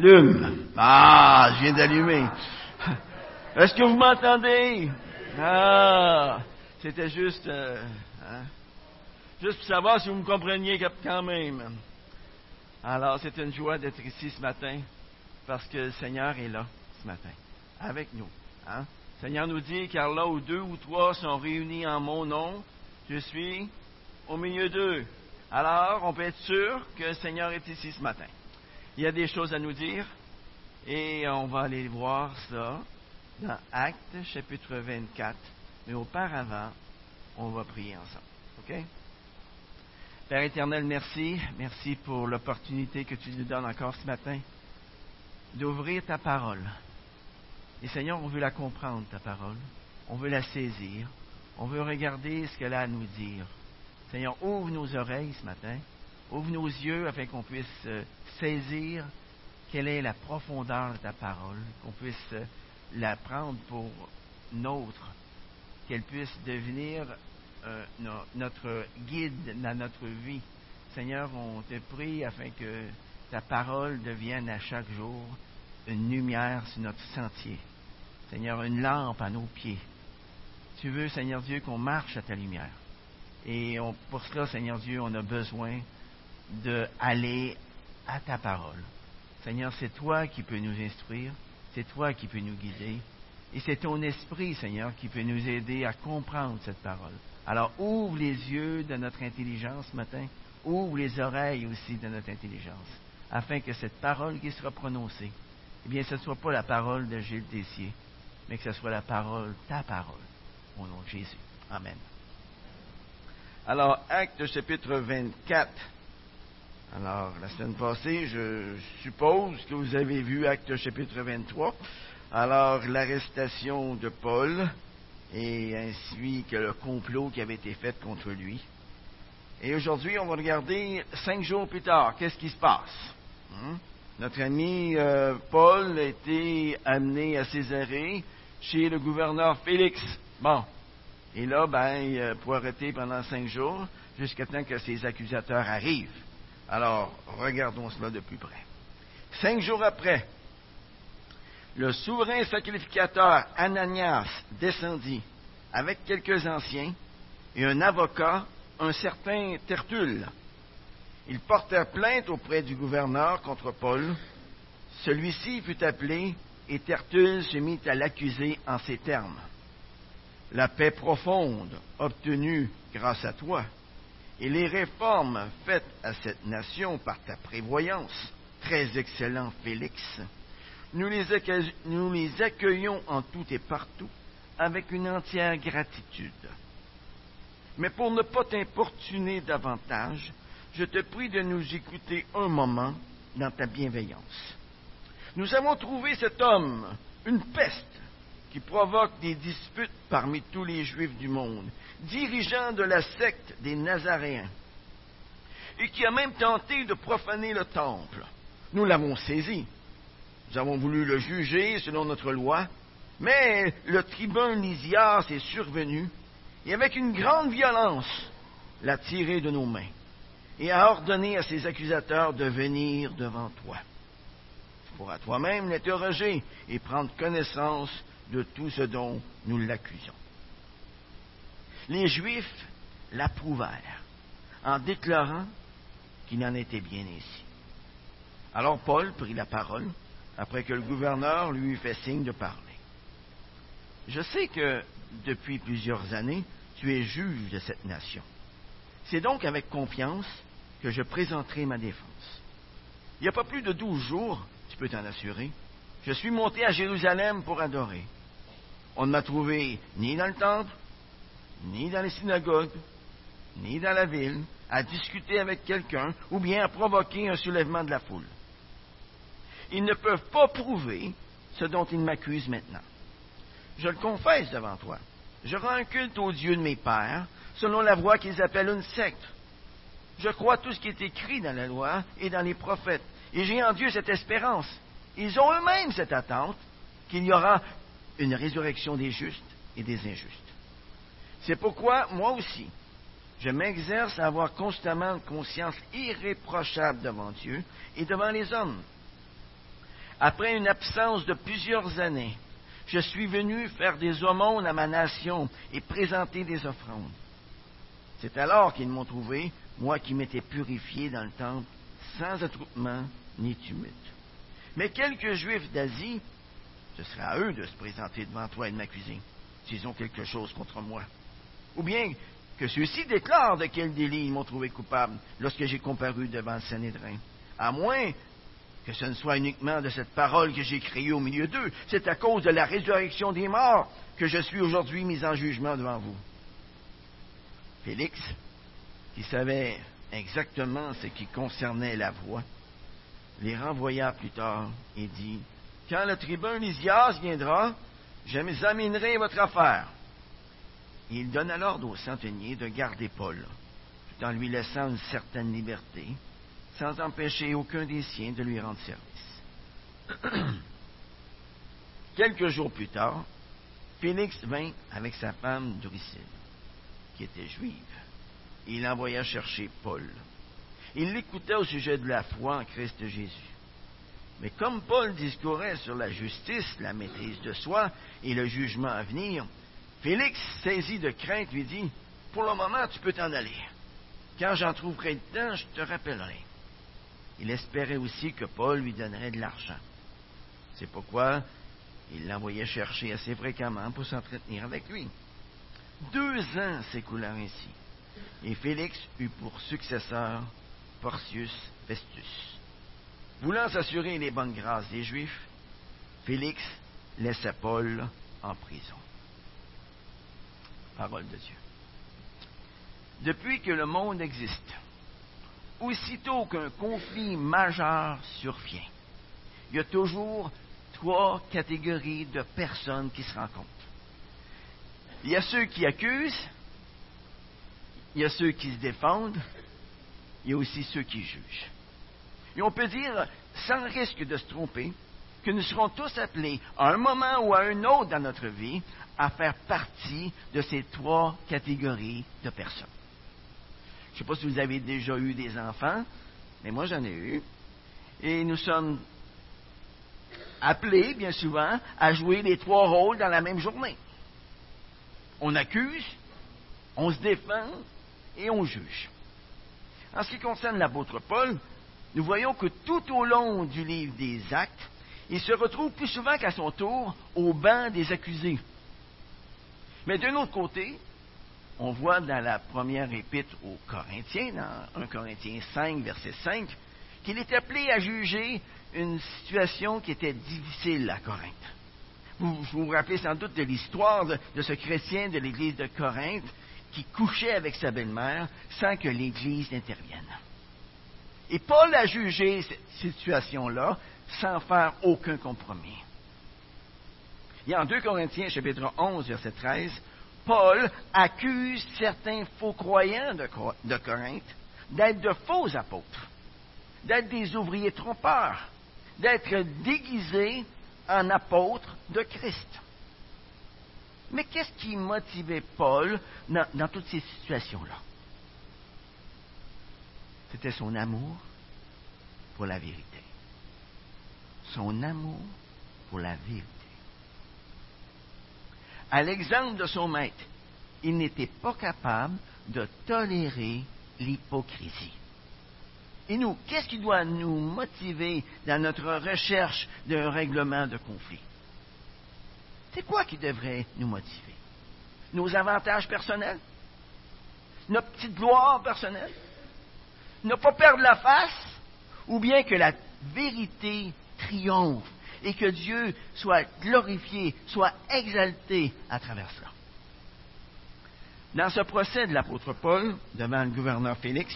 J'allume. Ah, je viens d'allumer. Est-ce que vous m'entendez? Ah, c'était juste, euh, hein, juste pour savoir si vous me compreniez quand même. Alors, c'est une joie d'être ici ce matin parce que le Seigneur est là ce matin, avec nous. Hein? Le Seigneur nous dit, car là où deux ou trois sont réunis en mon nom, je suis au milieu d'eux. Alors, on peut être sûr que le Seigneur est ici ce matin. Il y a des choses à nous dire et on va aller voir ça dans Actes chapitre 24. Mais auparavant, on va prier ensemble. OK? Père éternel, merci. Merci pour l'opportunité que tu nous donnes encore ce matin d'ouvrir ta parole. Et Seigneur, on veut la comprendre, ta parole. On veut la saisir. On veut regarder ce qu'elle a à nous dire. Seigneur, ouvre nos oreilles ce matin. Ouvre nos yeux afin qu'on puisse euh, saisir quelle est la profondeur de ta parole, qu'on puisse euh, la prendre pour nôtre, qu'elle puisse devenir euh, notre guide dans notre vie. Seigneur, on te prie afin que ta parole devienne à chaque jour une lumière sur notre sentier. Seigneur, une lampe à nos pieds. Tu veux, Seigneur Dieu, qu'on marche à ta lumière. Et pour cela, Seigneur Dieu, on a besoin d'aller à ta parole. Seigneur, c'est toi qui peux nous instruire, c'est toi qui peux nous guider, et c'est ton esprit, Seigneur, qui peut nous aider à comprendre cette parole. Alors ouvre les yeux de notre intelligence ce matin, ouvre les oreilles aussi de notre intelligence, afin que cette parole qui sera prononcée, eh bien, ce ne soit pas la parole de Gilles Tessier, mais que ce soit la parole, ta parole, au nom de Jésus. Amen. Alors, acte chapitre 24. Alors, la semaine passée, je suppose que vous avez vu acte chapitre 23. Alors, l'arrestation de Paul et ainsi que le complot qui avait été fait contre lui. Et aujourd'hui, on va regarder cinq jours plus tard, qu'est-ce qui se passe? Hmm? Notre ami euh, Paul a été amené à Césarée chez le gouverneur Félix. Bon, et là, ben, il faut arrêter pendant cinq jours jusqu'à temps que ses accusateurs arrivent. Alors, regardons cela de plus près. Cinq jours après, le souverain sacrificateur Ananias descendit avec quelques anciens et un avocat, un certain Tertulle. Ils portèrent plainte auprès du gouverneur contre Paul. Celui-ci fut appelé et Tertulle se mit à l'accuser en ces termes la paix profonde obtenue grâce à toi et les réformes faites à cette nation par ta prévoyance, très excellent Félix, nous les, accueillons en tout et partout avec une entière gratitude. Mais pour ne pas t'importuner davantage, je te prie de nous écouter un moment dans ta bienveillance. Nous avons trouvé cet homme une peste qui provoque des disputes parmi tous les Juifs du monde, dirigeant de la secte des Nazaréens, et qui a même tenté de profaner le temple. Nous l'avons saisi. Nous avons voulu le juger selon notre loi, mais le tribun Lysias est survenu et avec une grande violence l'a tiré de nos mains et a ordonné à ses accusateurs de venir devant toi. Tu pourras toi-même l'interroger et prendre connaissance de tout ce dont nous l'accusons. Les Juifs l'approuvèrent en déclarant qu'il en était bien ainsi. Alors Paul prit la parole après que le gouverneur lui eut fait signe de parler. Je sais que depuis plusieurs années, tu es juge de cette nation. C'est donc avec confiance que je présenterai ma défense. Il n'y a pas plus de douze jours, tu peux t'en assurer, je suis monté à Jérusalem pour adorer. On ne m'a trouvé ni dans le temple, ni dans les synagogues, ni dans la ville, à discuter avec quelqu'un ou bien à provoquer un soulèvement de la foule. Ils ne peuvent pas prouver ce dont ils m'accusent maintenant. Je le confesse devant toi. Je rends un culte au Dieu de mes pères, selon la voie qu'ils appellent une secte. Je crois tout ce qui est écrit dans la loi et dans les prophètes, et j'ai en Dieu cette espérance. Ils ont eux-mêmes cette attente qu'il y aura une résurrection des justes et des injustes. C'est pourquoi, moi aussi, je m'exerce à avoir constamment une conscience irréprochable devant Dieu et devant les hommes. après une absence de plusieurs années, je suis venu faire des aumônes à ma nation et présenter des offrandes. C'est alors qu'ils m'ont trouvé, moi qui m'étais purifié dans le temple, sans attroupement ni tumulte. Mais quelques Juifs d'Asie, ce serait à eux de se présenter devant toi et de m'accuser, s'ils ont quelque chose contre moi. Ou bien que ceux-ci déclarent de quel délit ils m'ont trouvé coupable lorsque j'ai comparu devant le Sanhédrin. À moins que ce ne soit uniquement de cette parole que j'ai créée au milieu d'eux. C'est à cause de la résurrection des morts que je suis aujourd'hui mis en jugement devant vous. Félix, qui savait exactement ce qui concernait la voix, les renvoya plus tard et dit Quand le tribun Lysias viendra, j'examinerai votre affaire. Il donna l'ordre au centenier de garder Paul, tout en lui laissant une certaine liberté, sans empêcher aucun des siens de lui rendre service. Quelques jours plus tard, Félix vint avec sa femme Drusille, qui était juive, il envoya chercher Paul. Il l'écoutait au sujet de la foi en Christ Jésus. Mais comme Paul discourait sur la justice, la maîtrise de soi et le jugement à venir, Félix, saisi de crainte, lui dit Pour le moment, tu peux t'en aller. Quand j'en trouverai le temps, je te rappellerai. Il espérait aussi que Paul lui donnerait de l'argent. C'est pourquoi il l'envoyait chercher assez fréquemment pour s'entretenir avec lui. Deux ans s'écoulèrent ainsi, et Félix eut pour successeur Porcius Festus. Voulant s'assurer les bonnes grâces des Juifs, Félix laissa Paul en prison. Parole de Dieu. Depuis que le monde existe, aussitôt qu'un conflit majeur survient, il y a toujours trois catégories de personnes qui se rencontrent. Il y a ceux qui accusent, il y a ceux qui se défendent, il y a aussi ceux qui jugent. Et on peut dire, sans risque de se tromper, que nous serons tous appelés, à un moment ou à un autre dans notre vie, à faire partie de ces trois catégories de personnes. Je ne sais pas si vous avez déjà eu des enfants, mais moi j'en ai eu. Et nous sommes appelés, bien souvent, à jouer les trois rôles dans la même journée. On accuse, on se défend et on juge. En ce qui concerne l'apôtre Paul, nous voyons que tout au long du livre des Actes, il se retrouve plus souvent qu'à son tour au banc des accusés. Mais d'un autre côté, on voit dans la première épître aux Corinthiens, dans 1 Corinthiens 5, verset 5, qu'il est appelé à juger une situation qui était difficile à Corinthe. Vous vous, rappelez sans doute de l'histoire de, de, ce chrétien de l'église de Corinthe qui couchait avec sa belle-mère sans que l'Église n'intervienne. Et Paul a jugé cette situation-là sans faire aucun compromis. Et en 2 Corinthiens chapitre 11, verset 13, Paul accuse certains faux croyants de, Corinthe d'être de faux apôtres, d'être des ouvriers trompeurs, d'être déguisés en apôtres de Christ. Mais qu'est-ce qui motivait Paul dans, dans toutes ces situations-là? C'était son amour pour la vérité. Son amour pour la vérité. À l'exemple de son maître, il n'était pas capable de tolérer l'hypocrisie. Et nous, qu'est-ce qui doit nous motiver dans notre recherche d'un règlement de conflit? C'est quoi qui devrait nous motiver? Nos avantages personnels? Notre petite gloire personnelle? Ne pas perdre la face? Ou bien que la vérité triomphe et que Dieu soit glorifié, soit exalté à travers cela. Dans ce procès de l'apôtre Paul devant le gouverneur Félix,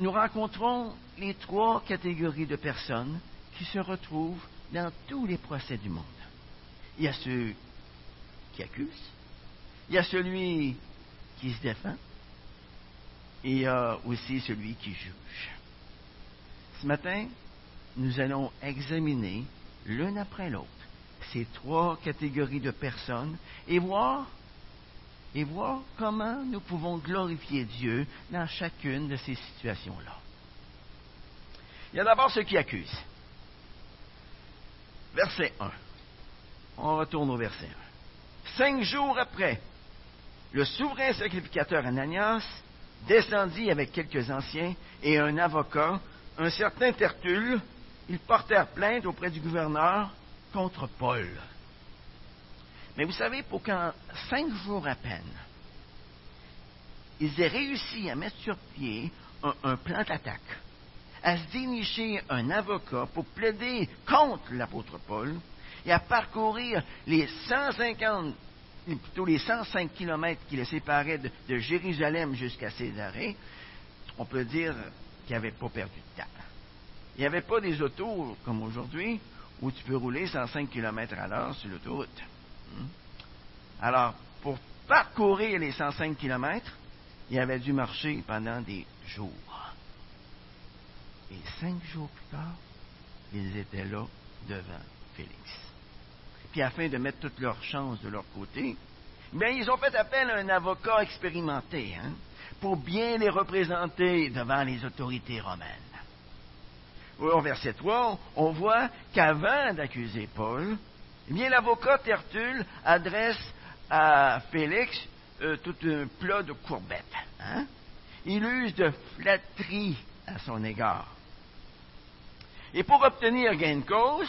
nous rencontrons les trois catégories de personnes qui se retrouvent dans tous les procès du monde. Il y a ceux qui accusent, il y a celui qui se défend, il y a aussi celui qui juge. Ce matin, nous allons examiner l'une après l'autre ces trois catégories de personnes et voir et voir comment nous pouvons glorifier Dieu dans chacune de ces situations-là. Il y a d'abord ceux qui accusent. verset 1. On retourne au verset 1. Cinq jours après, le souverain sacrificateur Ananias descendit avec quelques anciens et un avocat, un certain Tertulle. Ils portèrent plainte auprès du gouverneur contre Paul. Mais vous savez, pour qu'en cinq jours à peine, ils aient réussi à mettre sur pied un, plan d'attaque, à se dénicher un avocat pour plaider contre l'apôtre Paul et à parcourir les 150, plutôt les 105 kilomètres qui les séparaient de, Jérusalem jusqu'à Césarée, on peut dire qu'ils n'avaient pas perdu de temps. Il n'y avait pas des autos comme aujourd'hui où tu peux rouler 105 km à l'heure sur l'autoroute. Hmm? Alors, pour parcourir les 105 km, il avait dû marcher pendant des jours. Et cinq jours plus tard, ils étaient là devant Félix. Afin de mettre toutes leurs chances de leur côté, bien, ils ont fait appel à un avocat expérimenté hein, pour bien les représenter devant les autorités romaines. Au verset 3, on voit qu'avant d'accuser Paul, eh bien, l'avocat Tertulle adresse à Félix euh, tout un plat de courbettes. Hein? Il use de flatterie à son égard. Et pour obtenir gain de cause,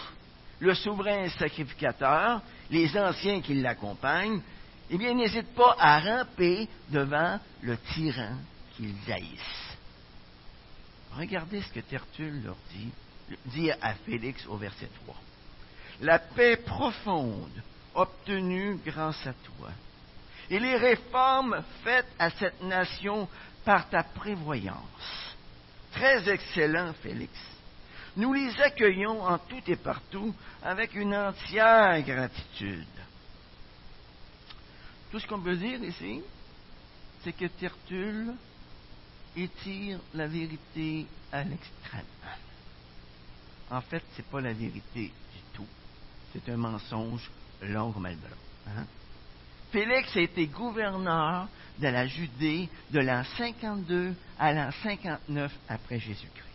le souverain sacrificateur, les anciens qui l'accompagnent, eh bien, n'hésitent pas à ramper devant le tyran qu'ils haïssent. Regardez ce que Tertulle leur dit, dit à Félix au verset 3. La paix profonde obtenue grâce à toi et les réformes faites à cette nation par ta prévoyance. Très excellent, Félix. Nous les accueillons en tout et partout avec une entière gratitude. Tout ce qu'on peut dire ici, c'est que Tertulle étire la vérité à l'extrême. En fait, ce n'est pas la vérité du tout. C'est un mensonge long comme le? Félix a été gouverneur de la Judée de l'an 52 à l'an 59 après Jésus-Christ.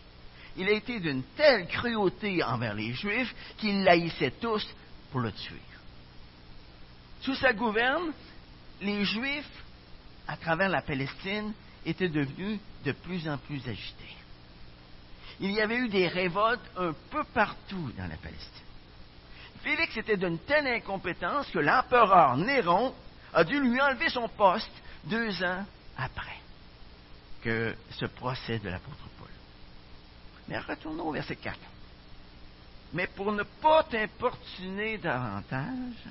Il a été d'une telle cruauté envers les Juifs qu'il haïssait tous pour le tuer. Sous sa gouverne, les Juifs, à travers la Palestine, étaient devenus de plus en plus agités. Il y avait eu des révoltes un peu partout dans la Palestine. Félix était d'une telle incompétence que l'empereur Néron a dû lui enlever son poste deux ans après que ce procès de l'apôtre. Mais retournons au verset 4. Mais pour ne pas t'importuner davantage,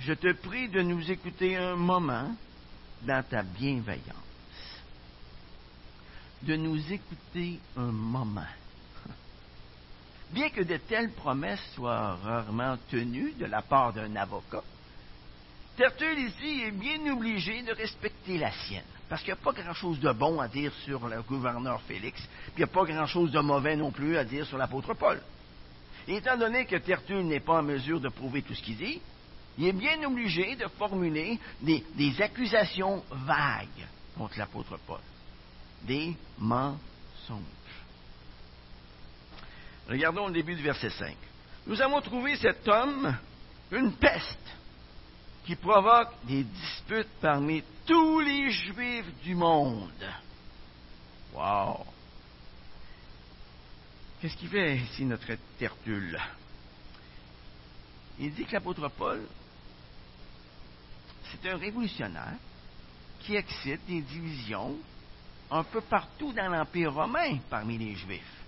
je te prie de nous écouter un moment dans ta bienveillance. De nous écouter un moment. Bien que de telles promesses soient rarement tenues de la part d'un avocat, Tertulle ici est bien obligé de respecter la sienne, parce qu'il n'y a pas grand-chose de bon à dire sur le gouverneur Félix, puis il n'y a pas grand-chose de mauvais non plus à dire sur l'apôtre Paul. Et étant donné que Tertulle n'est pas en mesure de prouver tout ce qu'il dit, il est bien obligé de formuler des, des accusations vagues contre l'apôtre Paul. Des mensonges. Regardons le début du verset 5. Nous avons trouvé cet homme une peste qui provoque des disputes parmi tous les Juifs du monde. Wow! Qu'est-ce qu'il fait ici notre Tertulle? Il dit que l'apôtre Paul, c'est un révolutionnaire qui excite des divisions un peu partout dans l'Empire romain parmi les Juifs.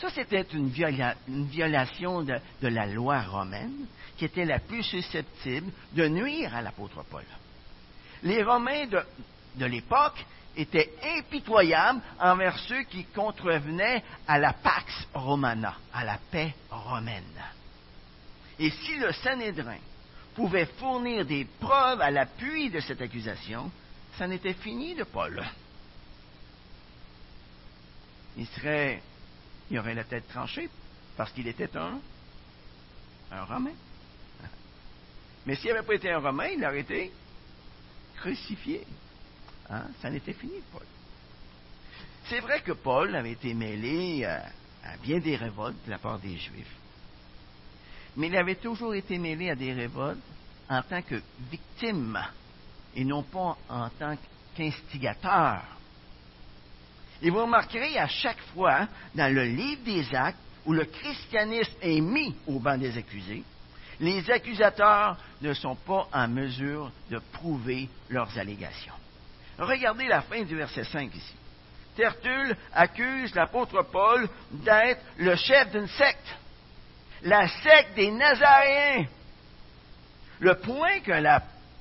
Ça, c'était une, violation de, la loi romaine qui était la plus susceptible de nuire à l'apôtre Paul. Les Romains de, de l'époque étaient impitoyables envers ceux qui contrevenaient à la Pax Romana, à la paix romaine. Et si le Sanhédrin pouvait fournir des preuves à l'appui de cette accusation, ça n'était fini de Paul. Il serait il aurait la tête tranchée parce qu'il était un, Romain. Mais s'il n'avait pas été un Romain, il aurait été crucifié. Hein? Ça n'était fini, Paul. C'est vrai que Paul avait été mêlé à, bien des révoltes de la part des Juifs. mais il avait toujours été mêlé à des révoltes en tant que victime et non pas en tant qu'instigateur. Et vous remarquerez à chaque fois dans le livre des actes où le christianisme est mis au banc des accusés, les accusateurs ne sont pas en mesure de prouver leurs allégations. Regardez la fin du verset 5 ici. Tertulle accuse l'apôtre Paul d'être le chef d'une secte, la secte des Nazaréens. Le point que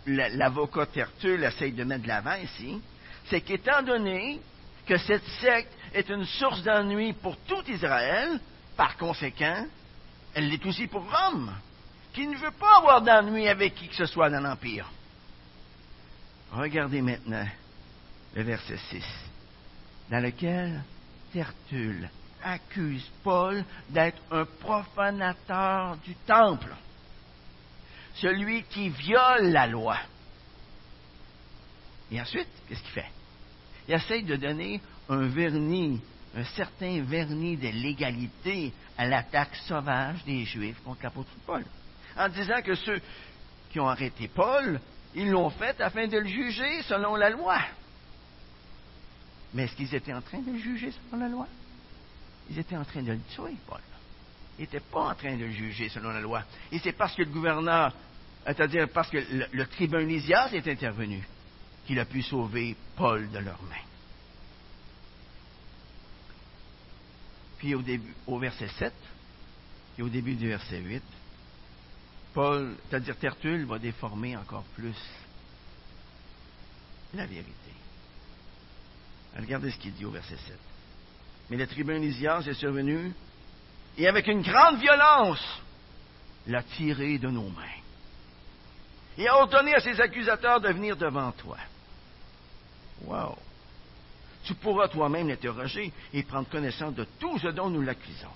l'avocat Tertulle essaye de mettre de l'avant ici, c'est qu'étant donné que cette secte est une source d'ennui pour tout Israël, par conséquent, elle l'est aussi pour Rome, qui ne veut pas avoir d'ennui avec qui que ce soit dans l'Empire. Regardez maintenant le verset 6 dans lequel Tertulle accuse Paul d'être un profanateur du temple, celui qui viole la loi. Et ensuite, qu'est-ce qu'il fait? Il essaye de donner un vernis, un certain vernis de légalité à l'attaque sauvage des Juifs contre l'apôtre Paul, en disant que ceux qui ont arrêté Paul, ils l'ont fait afin de le juger selon la loi. Mais est-ce qu'ils étaient en train de le juger selon la loi? Ils étaient en train de le tuer, Paul. Ils n'étaient pas en train de le juger selon la loi. Et c'est parce que le gouverneur, c'est-à-dire parce que le, tribun Lysias est intervenu, qu'il a pu sauver Paul de leurs mains. Puis au, début, au verset 7 et au début du verset 8, Paul, c'est-à-dire Tertulle, va déformer encore plus la vérité. Regardez ce qu'il dit au verset 7. Mais le tribun Lysias est survenu et avec une grande violence l'a tiré de nos mains et a ordonné à ses accusateurs de venir devant toi. Wow! Tu pourras toi-même l'interroger et prendre connaissance de tout ce dont nous l'accusons.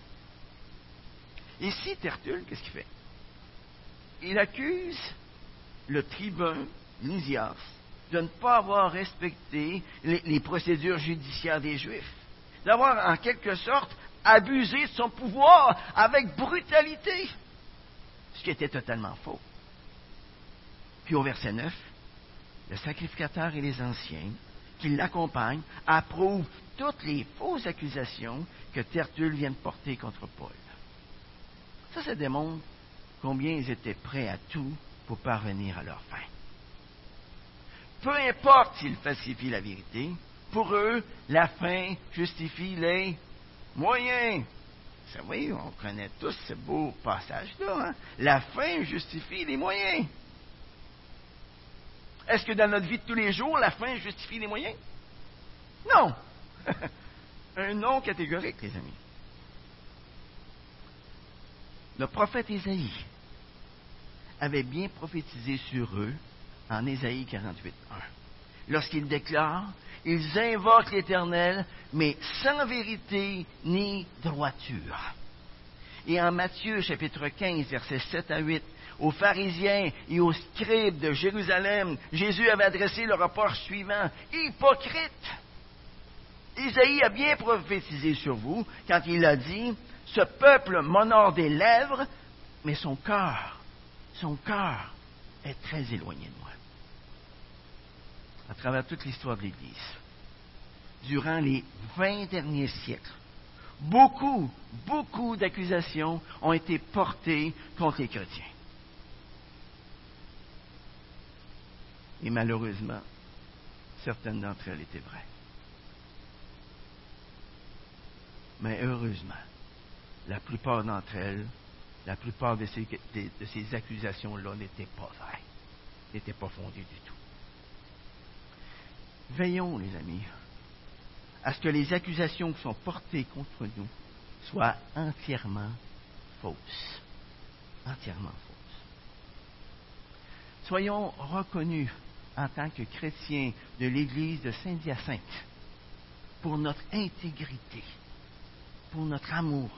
Ici, Tertulle, qu'est-ce qu'il fait? Il accuse le tribun Lysias de ne pas avoir respecté les, procédures judiciaires des Juifs, d'avoir en quelque sorte abusé de son pouvoir avec brutalité, ce qui était totalement faux. Puis au verset 9, le sacrificateur et les anciens qui l'accompagnent approuvent toutes les fausses accusations que Tertulle vient de porter contre Paul. Ça, ça démontre combien ils étaient prêts à tout pour parvenir à leur fin peu importe s'ils falsifient la vérité, pour eux, la fin justifie les moyens. Vous savez, on connaît tous ce beau passage-là. Hein? La fin justifie les moyens. Est-ce que dans notre vie de tous les jours, la fin justifie les moyens? Non. Un non catégorique, les amis. Le prophète Isaïe avait bien prophétisé sur eux en Ésaïe 48, 1. Lorsqu'il déclare, ils invoquent l'Éternel, mais sans vérité ni droiture. Et en Matthieu chapitre 15, versets 7 à 8, aux pharisiens et aux scribes de Jérusalem, Jésus avait adressé le rapport suivant, Hypocrite! Isaïe a bien prophétisé sur vous quand il a dit, ce peuple m'honore des lèvres, mais son cœur, son cœur est très éloigné de moi à travers toute l'histoire de l'Église, durant les vingt derniers siècles, beaucoup, beaucoup d'accusations ont été portées contre les chrétiens. Et malheureusement, certaines d'entre elles étaient vraies. Mais heureusement, la plupart d'entre elles, la plupart de ces, de ces accusations-là n'étaient pas vraies, n'étaient pas fondées du tout. Veillons, les amis, à ce que les accusations qui sont portées contre nous soient entièrement fausses. Entièrement fausses. Soyons reconnus en tant que chrétiens de l'Église de Saint-Hyacinthe pour notre intégrité, pour notre amour,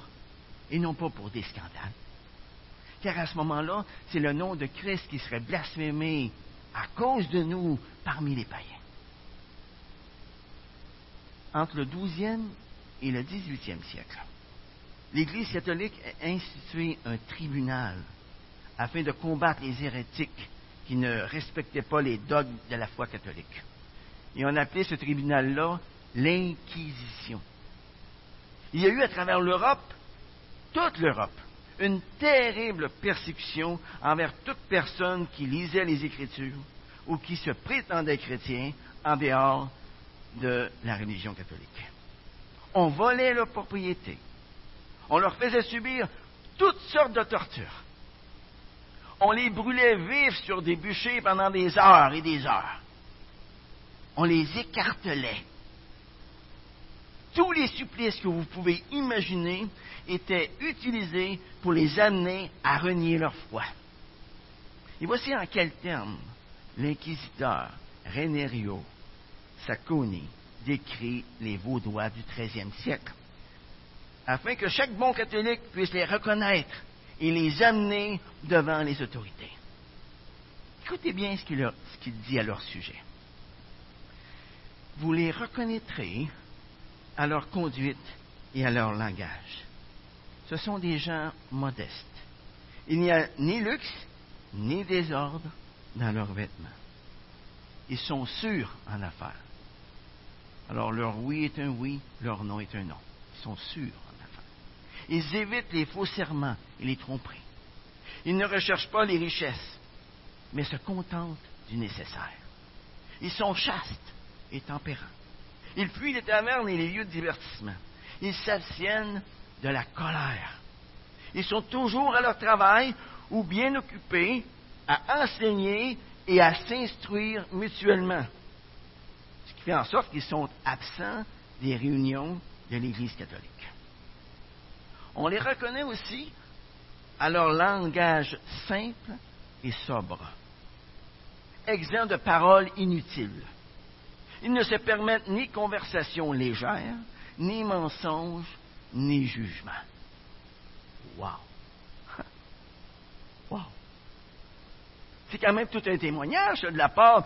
et non pas pour des scandales. Car à ce moment-là, c'est le nom de Christ qui serait blasphémé à cause de nous parmi les païens entre le 12e et le 18e siècle. l'Église catholique a institué un tribunal afin de combattre les hérétiques qui ne respectaient pas les dogmes de la foi catholique. Et on appelait ce tribunal-là l'Inquisition. Il y a eu à travers l'Europe, toute l'Europe, une terrible persécution envers toute personne qui lisait les Écritures ou qui se prétendait chrétien en dehors de la religion catholique. On volait leurs propriétés. On leur faisait subir toutes sortes de tortures. On les brûlait vifs sur des bûchers pendant des heures et des heures. On les écartelait. Tous les supplices que vous pouvez imaginer étaient utilisés pour les amener à renier leur foi. Et voici en quels termes l'inquisiteur Renerio Sacconi décrit les Vaudois du XIIIe siècle, afin que chaque bon catholique puisse les reconnaître et les amener devant les autorités. Écoutez bien ce qu'il, dit à leur sujet. Vous les reconnaîtrez à leur conduite et à leur langage. Ce sont des gens modestes. Il n'y a ni luxe ni désordre dans leurs vêtements. Ils sont sûrs en affaires. Alors leur oui est un oui, leur non est un non. Ils sont sûrs. Ils évitent les faux serments et les tromperies. Ils ne recherchent pas les richesses, mais se contentent du nécessaire. Ils sont chastes et tempérants. Ils fuient les tavernes et les lieux de divertissement. Ils s'abstiennent de la colère. Ils sont toujours à leur travail ou bien occupés à enseigner et à s'instruire mutuellement. Ce qui fait en sorte qu'ils sont absents des réunions de l'Église catholique. On les reconnaît aussi à leur langage simple et sobre, exempt de paroles inutiles. Ils ne se permettent ni conversation légère, ni mensonges, ni jugement. Wow! Wow! C'est quand même tout un témoignage de la part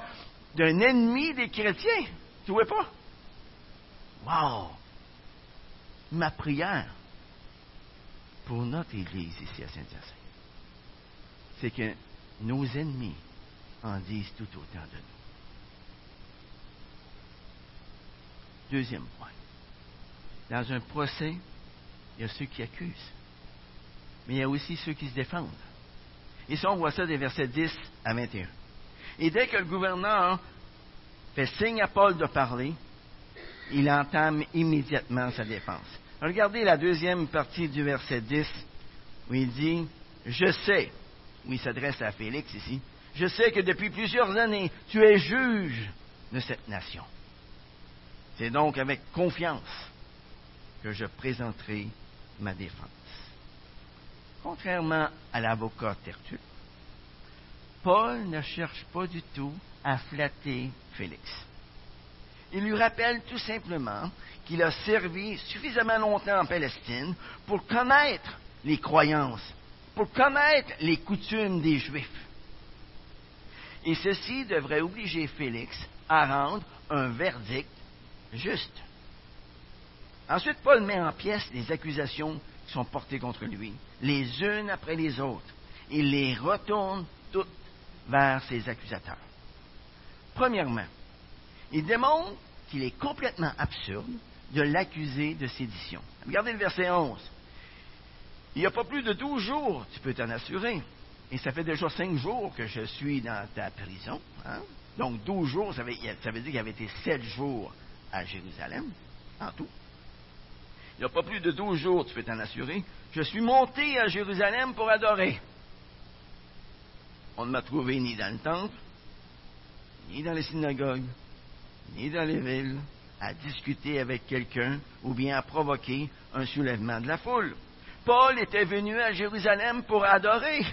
d'un ennemi des chrétiens. Tu vois pas? Wow! Ma prière pour notre Église ici à Saint-Hyacinthe, c'est que nos ennemis en disent tout autant de nous. Deuxième point. Dans un procès, il y a ceux qui accusent, mais il y a aussi ceux qui se défendent. Et ça, on voit ça des versets 10 à 21. Et dès que le gouverneur fait signe à Paul de parler, il entame immédiatement sa défense. Regardez la deuxième partie du verset 10, où il dit, Je sais, où il s'adresse à Félix ici, je sais que depuis plusieurs années, tu es juge de cette nation. C'est donc avec confiance que je présenterai ma défense. Contrairement à l'avocat Tertulle, Paul ne cherche pas du tout à flatter Félix. Il lui rappelle tout simplement qu'il a servi suffisamment longtemps en Palestine pour connaître les croyances, pour connaître les coutumes des Juifs. Et ceci devrait obliger Félix à rendre un verdict juste. Ensuite, Paul met en pièces les accusations qui sont portées contre lui, les unes après les autres. Il les retourne toutes vers ses accusateurs. Premièrement, il démontre qu'il est complètement absurde de l'accuser de sédition. Regardez le verset 11. Il n'y a pas plus de douze jours, tu peux t'en assurer. Et ça fait déjà cinq jours que je suis dans ta prison. Hein? Donc douze jours, ça veut, ça dire qu'il avait été sept jours à Jérusalem, en tout. Il n'y a pas plus de douze jours, tu peux t'en assurer. Je suis monté à Jérusalem pour adorer. On ne m'a trouvé ni dans le temple, ni dans les synagogues, ni dans les villes, à discuter avec quelqu'un ou bien à provoquer un soulèvement de la foule. Paul était venu à Jérusalem pour adorer,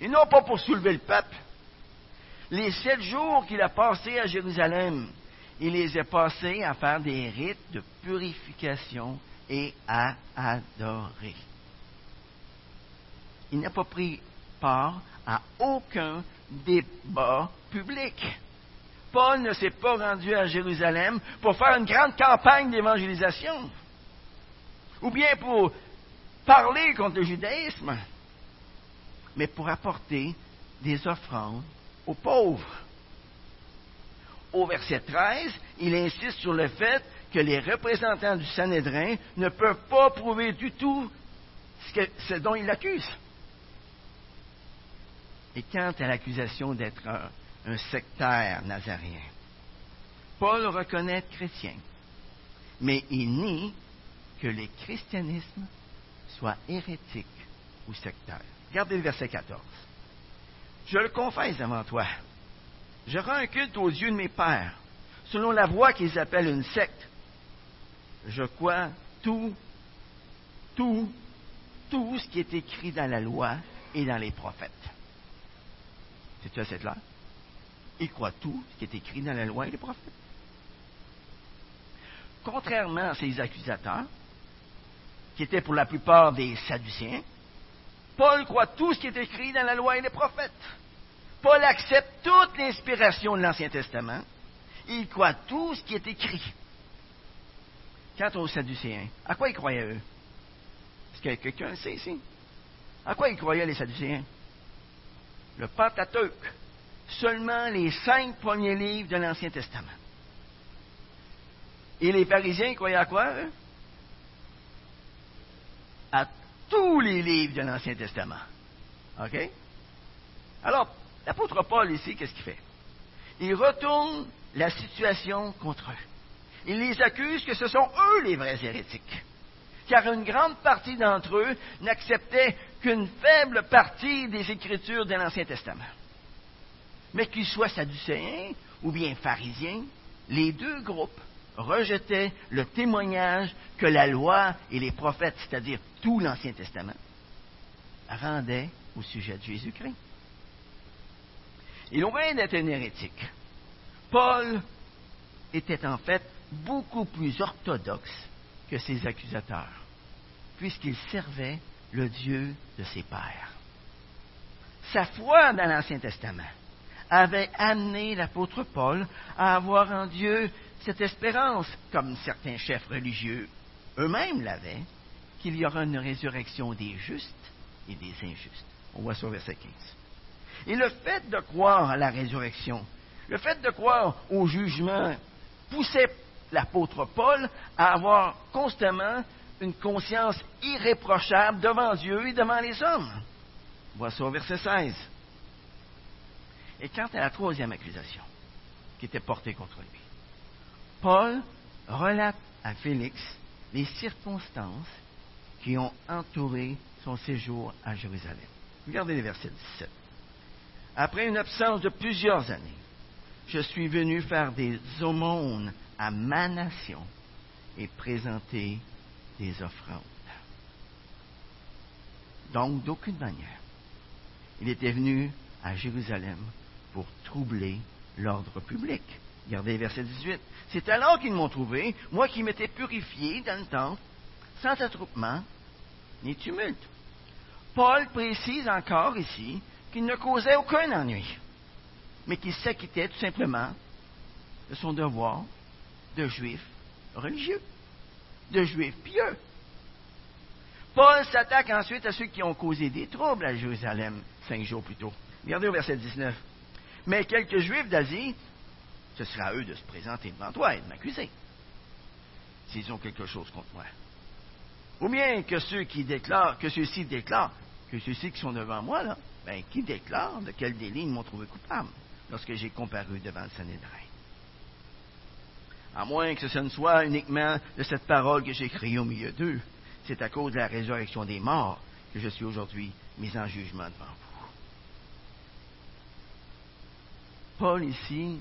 et non pas pour soulever le peuple. Les sept jours qu'il a passés à Jérusalem, il les a passés à faire des rites de purification et à adorer. Il n'a pas pris part à aucun débat public. Paul ne s'est pas rendu à Jérusalem pour faire une grande campagne d'évangélisation, ou bien pour parler contre le judaïsme, mais pour apporter des offrandes aux pauvres. Au verset 13, il insiste sur le fait que les représentants du Sanhédrin ne peuvent pas prouver du tout ce, dont il l'accuse. Et quant à l'accusation d'être un, un sectaire nazarien, Paul reconnaît être chrétien, mais il nie que le christianisme soit hérétique ou sectaire. Regardez le verset 14. Je le confesse devant toi. Je rends un culte aux yeux de mes pères, selon la voie qu'ils appellent une secte. Je crois tout, tout, tout ce qui est écrit dans la loi et dans les prophètes. C'est-tu assez clair? Il croit tout ce qui est écrit dans la loi et les prophètes. Contrairement à ses accusateurs, qui étaient pour la plupart des Sadduciens, Paul croit tout ce qui est écrit dans la loi et les prophètes. Paul accepte toute l'inspiration de l'Ancien Testament. Il croit tout ce qui est écrit. Quant aux Sadducéens, à quoi ils croyaient eux? Est-ce que quelqu'un sait ici? À quoi ils croyaient les Sadducéens? Le Pentateuque. Seulement les cinq premiers livres de l'Ancien Testament. Et les pharisiens, ils croyaient à quoi, eux? À tous les livres de l'Ancien Testament. OK? Alors, l'apôtre Paul ici, qu'est-ce qu'il fait? Il retourne la situation contre eux. Il les accuse que ce sont eux les vrais hérétiques. Car une grande partie d'entre eux n'acceptaient qu'une faible partie des Écritures de l'Ancien Testament. Mais qu'ils soient sadducéens ou bien pharisiens, les deux groupes rejetait le témoignage que la loi et les prophètes, c'est-à-dire tout l'Ancien Testament, rendaient au sujet de Jésus-Christ. Et loin d'être un hérétique, Paul était en fait beaucoup plus orthodoxe que ses accusateurs, puisqu'il servait le Dieu de ses pères. Sa foi dans l'Ancien Testament avait amené l'apôtre Paul à avoir en Dieu cette espérance, comme certains chefs religieux eux-mêmes l'avaient, qu'il y aura une résurrection des justes et des injustes. On voit ça au verset 15. Et le fait de croire à la résurrection, le fait de croire au jugement, poussait l'apôtre Paul à avoir constamment une conscience irréprochable devant Dieu et devant les hommes. On voit ça au verset 16. Et quant à la troisième accusation qui était portée contre lui, Paul relate à Félix les circonstances qui ont entouré son séjour à Jérusalem. Regardez les versets 17. Après une absence de plusieurs années, je suis venu faire des aumônes à ma nation et présenter des offrandes. Donc, d'aucune manière, il était venu à Jérusalem pour troubler l'ordre public. Regardez verset 18. C'est alors qu'ils m'ont trouvé, moi qui m'étais purifié dans le temple, sans attroupement ni tumulte. Paul précise encore ici qu'il ne causait aucun ennui, mais qu'il s'acquittait tout simplement de son devoir de juif religieux, de juif pieux. Paul s'attaque ensuite à ceux qui ont causé des troubles à Jérusalem cinq jours plus tôt. Regardez au verset 19. Mais quelques juifs d'Asie ce sera à eux de se présenter devant toi et de m'accuser, s'ils ont quelque chose contre moi. Ou bien que ceux qui déclarent, que ceux-ci déclarent, que ceux-ci qui sont devant moi, là, ben, qui déclarent de quel délit ils m'ont trouvé coupable lorsque j'ai comparu devant le Sanhédrin. À moins que ce ne soit uniquement de cette parole que j'ai criée au milieu d'eux, c'est à cause de la résurrection des morts que je suis aujourd'hui mis en jugement devant vous. Paul ici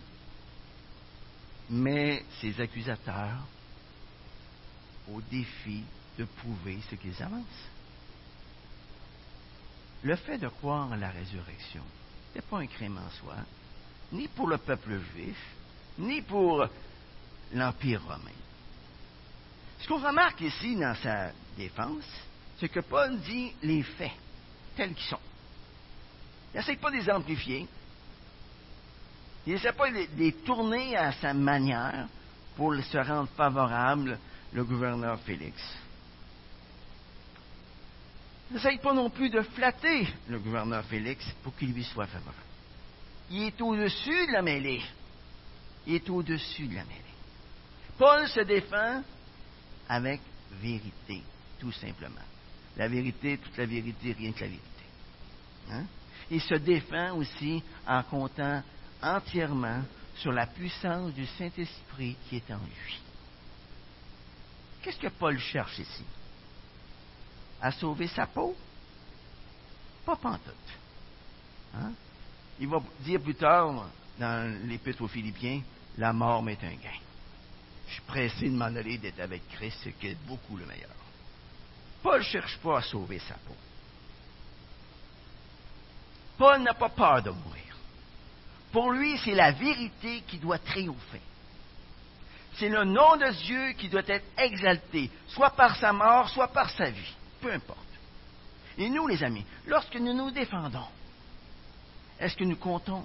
met ses accusateurs au défi de prouver ce qu'ils avancent. Le fait de croire en la résurrection n'est pas un crime en soi, ni pour le peuple juif, ni pour l'Empire romain. Ce qu'on remarque ici dans sa défense, c'est que Paul dit les faits tels qu'ils sont. Il n'essaie pas de les amplifier, il n'essaie pas de les tourner à sa manière pour se rendre favorable le gouverneur Félix. n'essaye pas non plus de flatter le gouverneur Félix pour qu'il lui soit favorable. Il est au-dessus de la mêlée. Il est au-dessus de la mêlée. Paul se défend avec vérité, tout simplement. La vérité, toute la vérité, rien que la vérité. Hein? Il se défend aussi en comptant entièrement sur la puissance du Saint-Esprit qui est en lui. Qu'est-ce que Paul cherche ici? À sauver sa peau? Pas pantoute. Hein? Il va dire plus tard dans l'Épître aux Philippiens, la mort m'est un gain. Je suis pressé de m'en aller d'être avec Christ, ce qui est beaucoup le meilleur. Paul ne cherche pas à sauver sa peau. Paul n'a pas peur de mourir. Pour lui, c'est la vérité qui doit triompher. C'est le nom de Dieu qui doit être exalté, soit par sa mort, soit par sa vie. Peu importe. Et nous, les amis, lorsque nous nous défendons, est-ce que nous comptons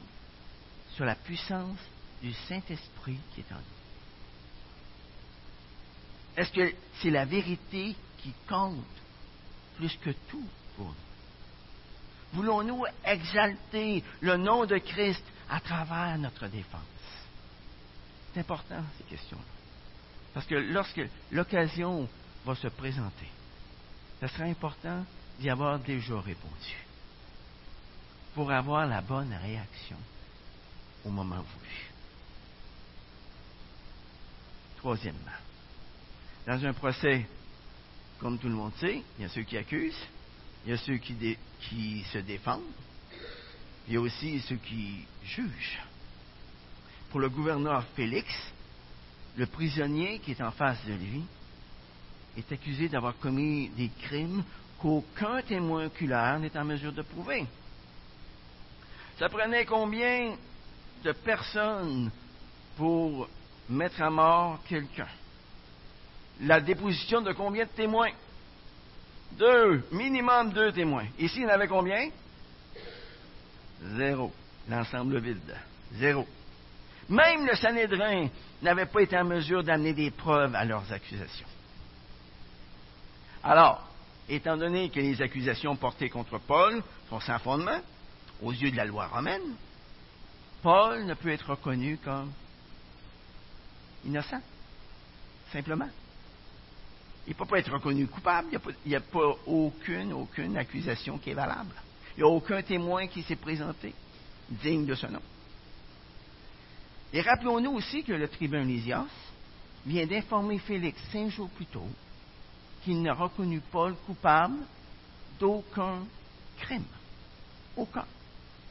sur la puissance du Saint-Esprit qui est en nous? Est-ce que c'est la vérité qui compte plus que tout pour nous? Voulons-nous exalter le nom de Christ à travers notre défense? C'est important, ces questions-là. Parce que lorsque l'occasion va se présenter, ce sera important d'y avoir déjà répondu pour avoir la bonne réaction au moment voulu. Troisièmement, dans un procès, comme tout le monde sait, il y a ceux qui accusent, il y a ceux qui, se défendent, il y a aussi ceux qui jugent. Pour le gouverneur Félix, le prisonnier qui est en face de lui est accusé d'avoir commis des crimes qu'aucun témoin oculaire n'est en mesure de prouver. Ça prenait combien de personnes pour mettre à mort quelqu'un? La déposition de combien de témoins? Deux, minimum deux témoins. Ici, il y en avait combien? Zéro. L'ensemble vide. Zéro. Même le Sanhédrin n'avait pas été en mesure d'amener des preuves à leurs accusations. Alors, étant donné que les accusations portées contre Paul sont sans fondement, aux yeux de la loi romaine, Paul ne peut être reconnu comme innocent, simplement. Il ne peut pas être reconnu coupable, il n'y a, pas aucune, aucune accusation qui est valable. Il n'y a aucun témoin qui s'est présenté digne de ce nom. Et rappelons-nous aussi que le tribun Lysias vient d'informer Félix cinq jours plus tôt qu'il n'a reconnu Paul coupable d'aucun crime. Aucun.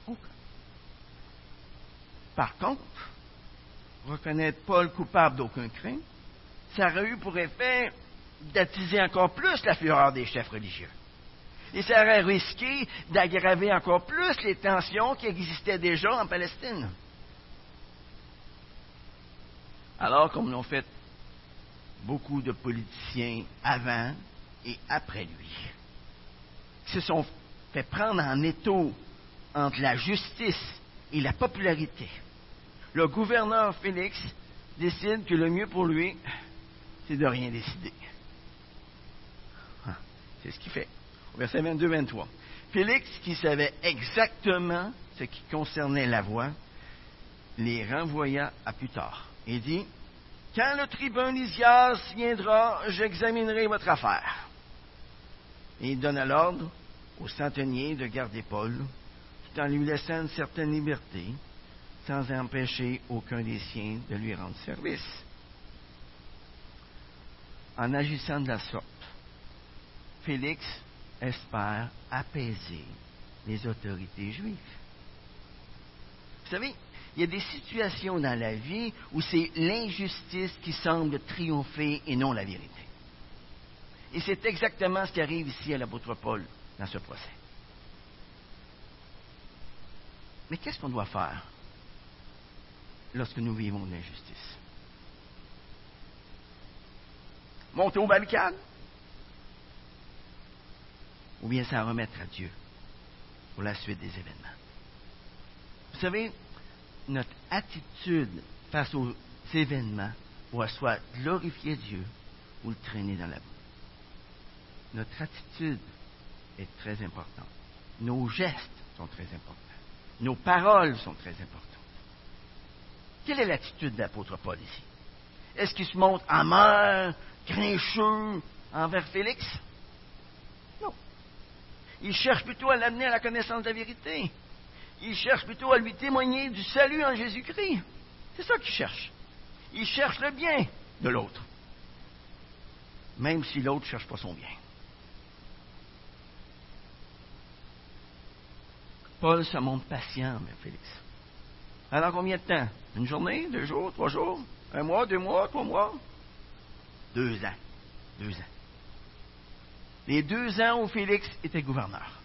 Aucun. Par contre, reconnaître Paul coupable d'aucun crime, ça aurait eu pour effet d'attiser encore plus la fureur des chefs religieux. Et ça aurait risqué d'aggraver encore plus les tensions qui existaient déjà en Palestine. Alors, comme l'ont fait beaucoup de politiciens avant et après lui, se sont fait prendre en étau entre la justice et la popularité. Le gouverneur Félix décide que le mieux pour lui, c'est de rien décider. C'est ce qu'il fait. Au verset 22-23. Félix, qui savait exactement ce qui concernait la voix, les renvoya à plus tard et dit Quand le tribun Lysias viendra, j'examinerai votre affaire. Et il donna l'ordre au centenier de garder Paul, tout en lui laissant une certaine liberté, sans empêcher aucun des siens de lui rendre service. En agissant de la sorte, Félix espère apaiser les autorités juives. Vous savez, il y a des situations dans la vie où c'est l'injustice qui semble triompher et non la vérité. Et c'est exactement ce qui arrive ici à l'apôtre Paul dans ce procès. Mais qu'est-ce qu'on doit faire lorsque nous vivons de l'injustice? Monter aux barricades? Ou bien s'en remettre à Dieu pour la suite des événements. Vous savez, notre attitude face aux événements doit soit glorifier Dieu ou le traîner dans la boue. Notre attitude est très importante. Nos gestes sont très importants. Nos paroles sont très importantes. Quelle est l'attitude de l'apôtre Paul ici? Est-ce qu'il se montre amer, grincheux envers Félix? Il cherche plutôt à l'amener à la connaissance de la vérité. Il cherche plutôt à lui témoigner du salut en Jésus-Christ. C'est ça qu'il cherche. Il cherche le bien de l'autre. Même si l'autre ne cherche pas son bien. Paul se montre patient, mais Félix. Alors combien de temps? Une journée, deux jours, trois jours? Un mois, deux mois, trois mois? Deux ans. Deux ans. Les deux ans où Félix était gouverneur.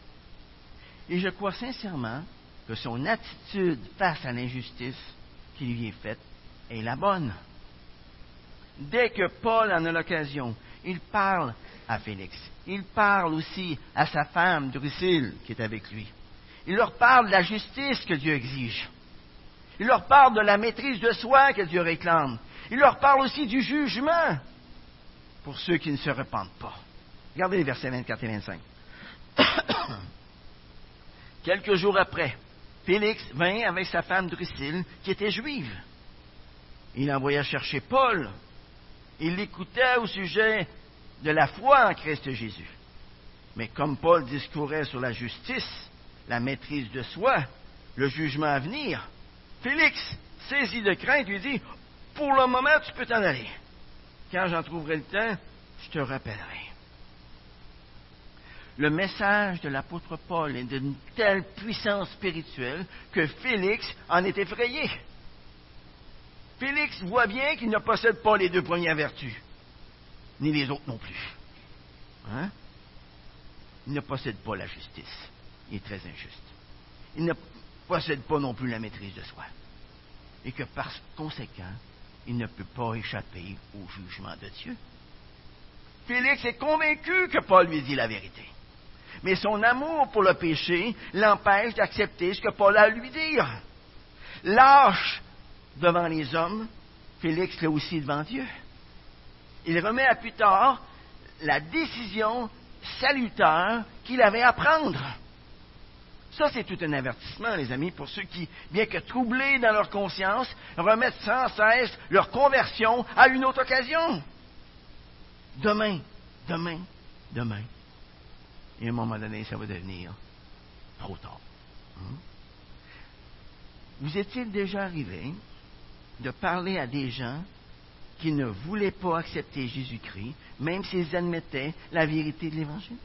Et je crois sincèrement que son attitude face à l'injustice qui lui est faite est la bonne. Dès que Paul en a l'occasion, il parle à Félix. Il parle aussi à sa femme, Drusille, qui est avec lui. Il leur parle de la justice que Dieu exige. Il leur parle de la maîtrise de soi que Dieu réclame. Il leur parle aussi du jugement pour ceux qui ne se repentent pas. Regardez les versets 24 et 25. Quelques jours après, Félix vint avec sa femme Drusille, qui était juive. Il envoya chercher Paul. Il l'écoutait au sujet de la foi en Christ Jésus. Mais comme Paul discourait sur la justice, la maîtrise de soi, le jugement à venir, Félix, saisi de crainte, lui dit Pour le moment, tu peux t'en aller. Quand j'en trouverai le temps, je te rappellerai. Le message de l'apôtre Paul est d'une telle puissance spirituelle que Félix en est effrayé. Félix voit bien qu'il ne possède pas les deux premières vertus, ni les autres non plus. Hein? Il ne possède pas la justice il est très injuste. Il ne possède pas non plus la maîtrise de soi. Et que par conséquent, il ne peut pas échapper au jugement de Dieu. Félix est convaincu que Paul lui dit la vérité. Mais son amour pour le péché l'empêche d'accepter ce que Paul a à lui dire. Lâche devant les hommes, Félix l'est aussi devant Dieu. Il remet à plus tard la décision salutaire qu'il avait à prendre. Ça, c'est tout un avertissement, les amis, pour ceux qui, bien que troublés dans leur conscience, remettent sans cesse leur conversion à une autre occasion. Demain, demain, demain. Et à un moment donné, ça va devenir trop tard. Vous est-il déjà arrivé de parler à des gens qui ne voulaient pas accepter Jésus-Christ, même s'ils admettaient la vérité de l'Évangile?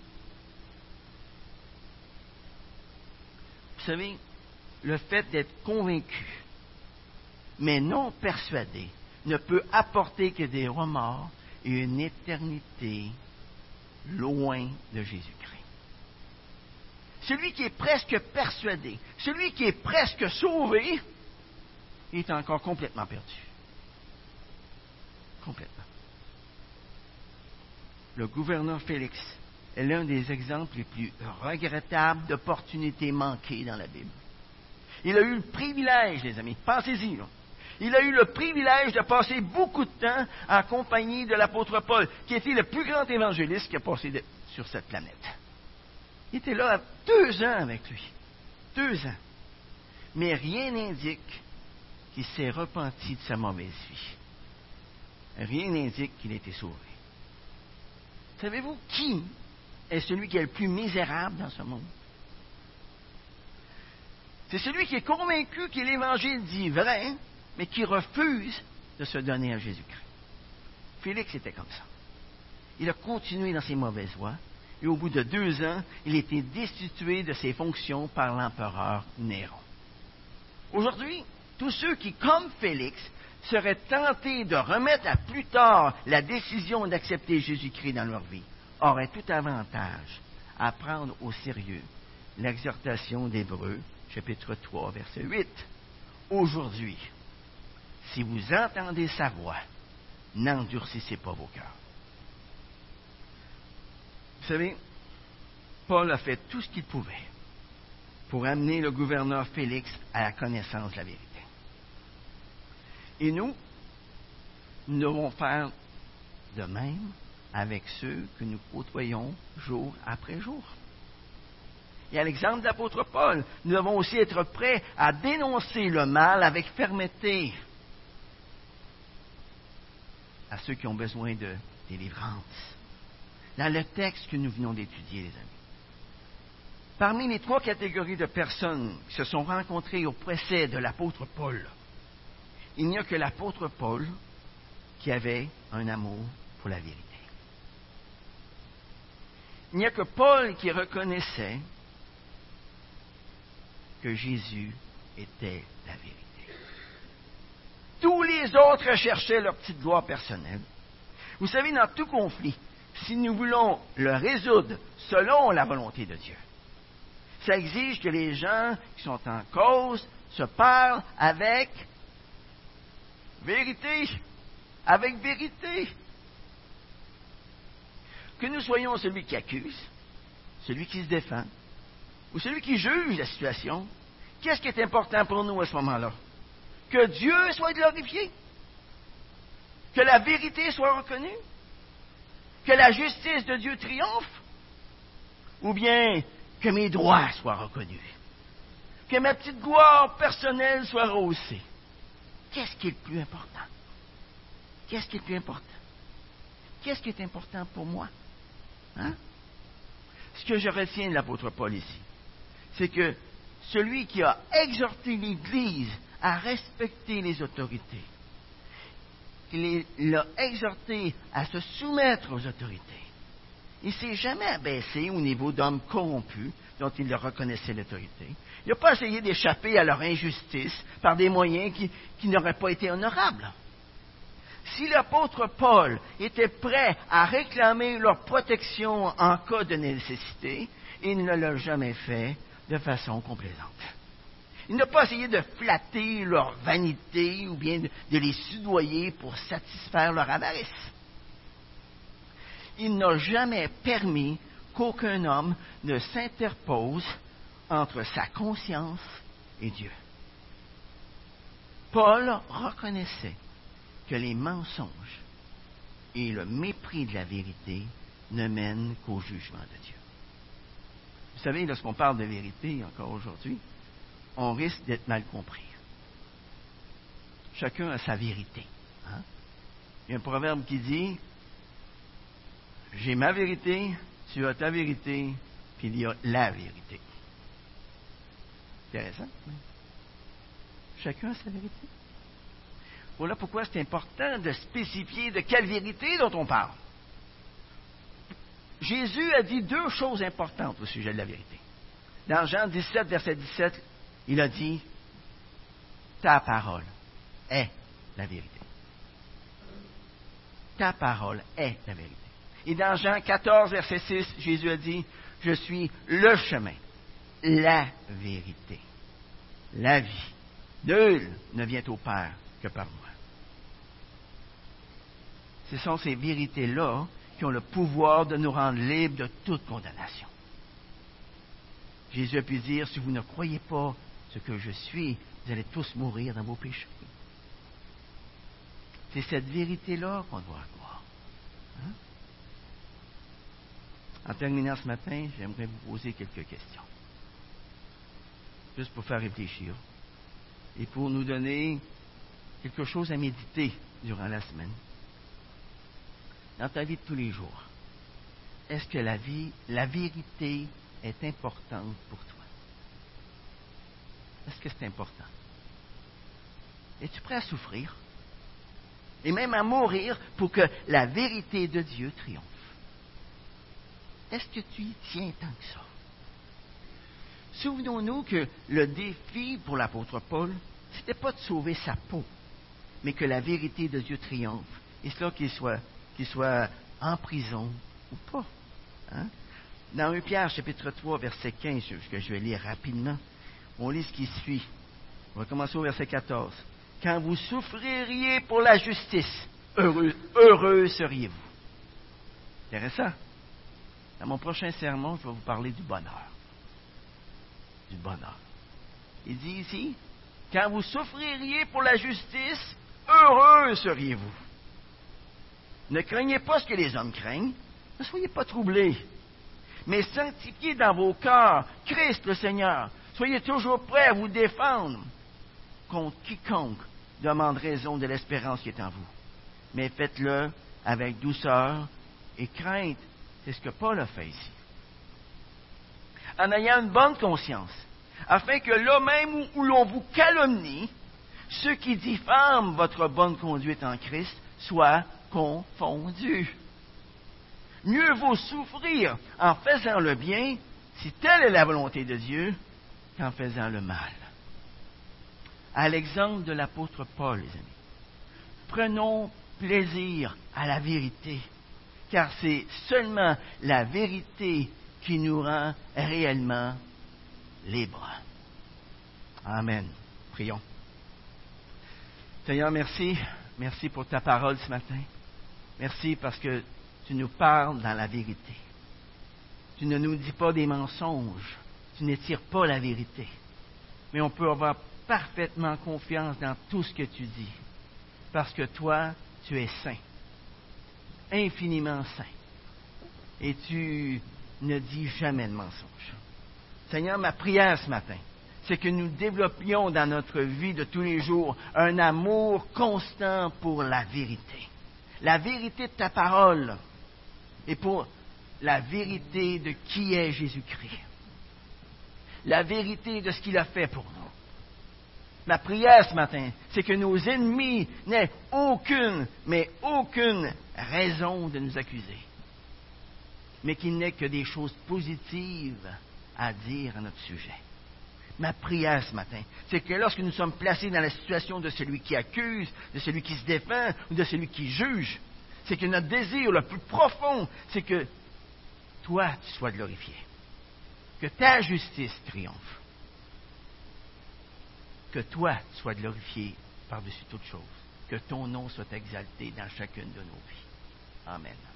Vous savez, le fait d'être convaincu, mais non persuadé, ne peut apporter que des remords et une éternité loin de Jésus-Christ. Celui qui est presque persuadé, celui qui est presque sauvé, est encore complètement perdu. Complètement. Le gouverneur Félix est l'un des exemples les plus regrettables d'opportunités manquées dans la Bible. Il a eu le privilège, les amis, pensez-y, il a eu le privilège de passer beaucoup de temps en compagnie de l'apôtre Paul, qui était le plus grand évangéliste qui a passé sur cette planète. Il était là deux ans avec lui. Deux ans. Mais rien n'indique qu'il s'est repenti de sa mauvaise vie. Rien n'indique qu'il a été sauvé. Savez-vous qui est celui qui est le plus misérable dans ce monde? C'est celui qui est convaincu que l'Évangile dit vrai, mais qui refuse de se donner à Jésus-Christ. Félix était comme ça. Il a continué dans ses mauvaises voies, et au bout de deux ans, il était destitué de ses fonctions par l'empereur Néron. Aujourd'hui, tous ceux qui, comme Félix, seraient tentés de remettre à plus tard la décision d'accepter Jésus-Christ dans leur vie, aurait tout avantage à prendre au sérieux l'exhortation d'Hébreu, chapitre 3, verset 8. Aujourd'hui, si vous entendez sa voix, n'endurcissez pas vos cœurs. Vous savez, Paul a fait tout ce qu'il pouvait pour amener le gouverneur Félix à la connaissance de la vérité. Et nous, nous devons faire de même avec ceux que nous côtoyons jour après jour. et à l'exemple de l'apôtre Paul, nous devons aussi être prêts à dénoncer le mal avec fermeté à ceux qui ont besoin de délivrance. Dans le texte que nous venons d'étudier, les amis. Parmi les trois catégories de personnes qui se sont rencontrées au procès de l'apôtre Paul, il n'y a que l'apôtre Paul qui avait un amour pour la vérité. Il n'y a que Paul qui reconnaissait que Jésus était la vérité. Tous les autres cherchaient leur petite gloire personnelle. Vous savez, dans tout conflit, si nous voulons le résoudre selon la volonté de Dieu, ça exige que les gens qui sont en cause se parlent avec vérité, avec vérité. Que nous soyons celui qui accuse, celui qui se défend, ou celui qui juge la situation, qu'est-ce qui est important pour nous à ce moment-là? Que Dieu soit glorifié, que la vérité soit reconnue, que la justice de Dieu triomphe, ou bien que mes droits soient reconnus, que ma petite gloire personnelle soit rehaussée. Qu'est-ce qui est le plus important? Qu'est-ce qui est le plus important? Qu'est-ce qui est important pour moi? Hein? Ce que je retiens de l'apôtre Paul ici, c'est que celui qui a exhorté l'Église à respecter les autorités, il l'a exhorté à se soumettre aux autorités. Il s'est jamais abaissé au niveau d'hommes corrompus dont il reconnaissait l'autorité. Il n'a pas essayé d'échapper à leur injustice par des moyens qui, qui n'auraient pas été honorables. Si l'apôtre Paul était prêt à réclamer leur protection en cas de nécessité, il ne l'a jamais fait de façon complaisante. Il n'a pas essayé de flatter leur vanité ou bien de, les soudoyer pour satisfaire leur avarice. Il n'a jamais permis qu'aucun homme ne s'interpose entre sa conscience et Dieu. Paul reconnaissait que les mensonges et le mépris de la vérité ne mènent qu'au jugement de Dieu. Vous savez, lorsqu'on parle de vérité encore aujourd'hui, on risque d'être mal compris. Chacun a sa vérité. Hein? Il y a un proverbe qui dit J'ai ma vérité, tu as ta vérité, puis il y a la vérité. Intéressant. Chacun a sa vérité. Voilà pourquoi c'est important de spécifier de quelle vérité dont on parle. Jésus a dit deux choses importantes au sujet de la vérité. Dans Jean 17, verset 17, il a dit, ta parole est la vérité. Ta parole est la vérité. Et dans Jean 14, verset 6, Jésus a dit, je suis le chemin, la vérité, la vie. Nul ne vient au Père que par moi. Ce sont ces vérités-là qui ont le pouvoir de nous rendre libres de toute condamnation. Jésus a pu dire, si vous ne croyez pas ce que je suis, vous allez tous mourir dans vos péchés. C'est cette vérité-là qu'on doit croire. Hein? En terminant ce matin, j'aimerais vous poser quelques questions. Juste pour faire réfléchir. Et pour nous donner quelque chose à méditer durant la semaine. Dans ta vie de tous les jours, est-ce que la vie, la vérité est importante pour toi? Est-ce que c'est important? Es-tu prêt à souffrir? Et même à mourir pour que la vérité de Dieu triomphe? Est-ce que tu y tiens tant que ça? Souvenons-nous que le défi pour l'apôtre Paul, ce n'était pas de sauver sa peau, mais que la vérité de Dieu triomphe, et cela qu'il soit, soit en prison ou pas. Hein? Dans 1 Pierre, chapitre 3, verset 15, que je vais lire rapidement, on lit ce qui suit. On va commencer au verset 14. Quand vous souffririez pour la justice, heureux, seriez-vous? Intéressant. Dans mon prochain sermon, je vais vous parler du bonheur. Du bonheur. Il dit ici, quand vous souffririez pour la justice, heureux seriez-vous? Ne craignez pas ce que les hommes craignent, ne soyez pas troublés. mais sanctifiez dans vos cœurs Christ le Seigneur. Soyez toujours prêts à vous défendre contre quiconque demande raison de l'espérance qui est en vous. Mais faites-le avec douceur et crainte. C'est ce que Paul a fait ici. En ayant une bonne conscience, afin que là même où, l'on vous calomnie, ceux qui diffament votre bonne conduite en Christ soient confondus. Mieux vaut souffrir en faisant le bien, si telle est la volonté de Dieu, qu'en faisant le mal. À l'exemple de l'apôtre Paul, les amis, prenons plaisir à la vérité, car c'est seulement la vérité qui nous rend réellement libres. Amen. Prions. Seigneur, merci. Merci pour ta parole ce matin. Merci parce que tu nous parles dans la vérité. Tu ne nous dis pas des mensonges. Tu n'étires pas la vérité. Mais on peut avoir parfaitement confiance dans tout ce que tu dis. Parce que toi, tu es saint. Infiniment saint. Et tu ne dis jamais de mensonge. Seigneur, ma prière ce matin, c'est que nous développions dans notre vie de tous les jours un amour constant pour la vérité. La vérité de ta parole et pour la vérité de qui est Jésus-Christ. La vérité de ce qu'il a fait pour nous. Ma prière ce matin, c'est que nos ennemis n'aient aucune, mais aucune raison de nous accuser, mais qu'ils n'aient que des choses positives à dire à notre sujet. Ma prière ce matin, c'est que lorsque nous sommes placés dans la situation de celui qui accuse, de celui qui se défend ou de celui qui juge, c'est que notre désir le plus profond, c'est que toi, tu sois glorifié, que ta justice triomphe, que toi sois glorifié par-dessus toute chose, que ton nom soit exalté dans chacune de nos vies. Amen.